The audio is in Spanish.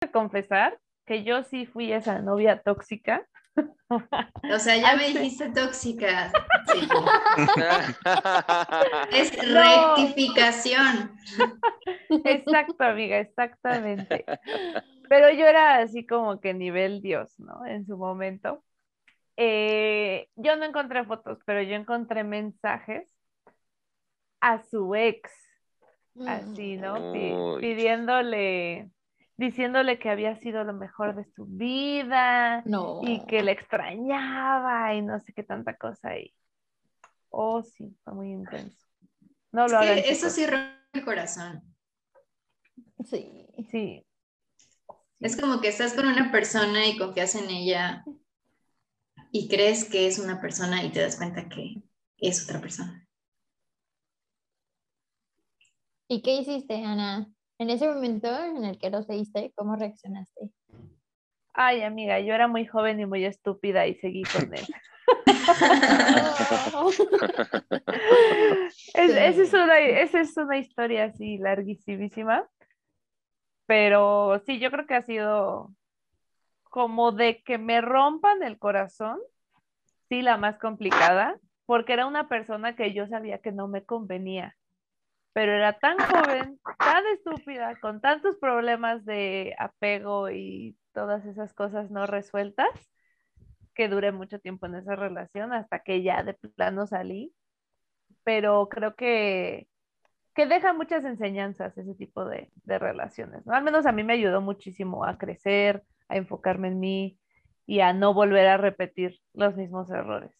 que confesar que yo sí fui esa novia tóxica. O sea, ya me dijiste tóxica. Sí. es No. rectificación. Exacto, amiga, exactamente. Pero yo era así como que nivel Dios, ¿no? En su momento. Eh, yo no encontré fotos, pero yo encontré mensajes a su ex, así, ¿no? Pidiéndole, diciéndole que había sido lo mejor de su vida No. y que le extrañaba y no sé qué tanta cosa ahí. Oh, sí, fue muy intenso. No lo hagan. eso chicos. sí rompe el corazón. Sí. Sí, Es como que estás con una persona y confías en ella y crees que es una persona y te das cuenta que es otra persona. ¿Y qué hiciste, Ana? En ese momento en el que lo seguiste, ¿cómo reaccionaste? Ay, amiga, yo era muy joven y muy estúpida y seguí con él. Es- esa, es una, esa es una historia así larguísima, pero sí, yo creo que ha sido como de que me rompan el corazón, sí, la más complicada, porque era una persona que yo sabía que no me convenía, pero era tan joven, tan estúpida, con tantos problemas de apego y todas esas cosas no resueltas, que duré mucho tiempo en esa relación hasta que ya de plano salí pero creo que, que deja muchas enseñanzas ese tipo de, de relaciones, ¿no? Al menos a mí me ayudó muchísimo a crecer, a enfocarme en mí y a no volver a repetir los mismos errores.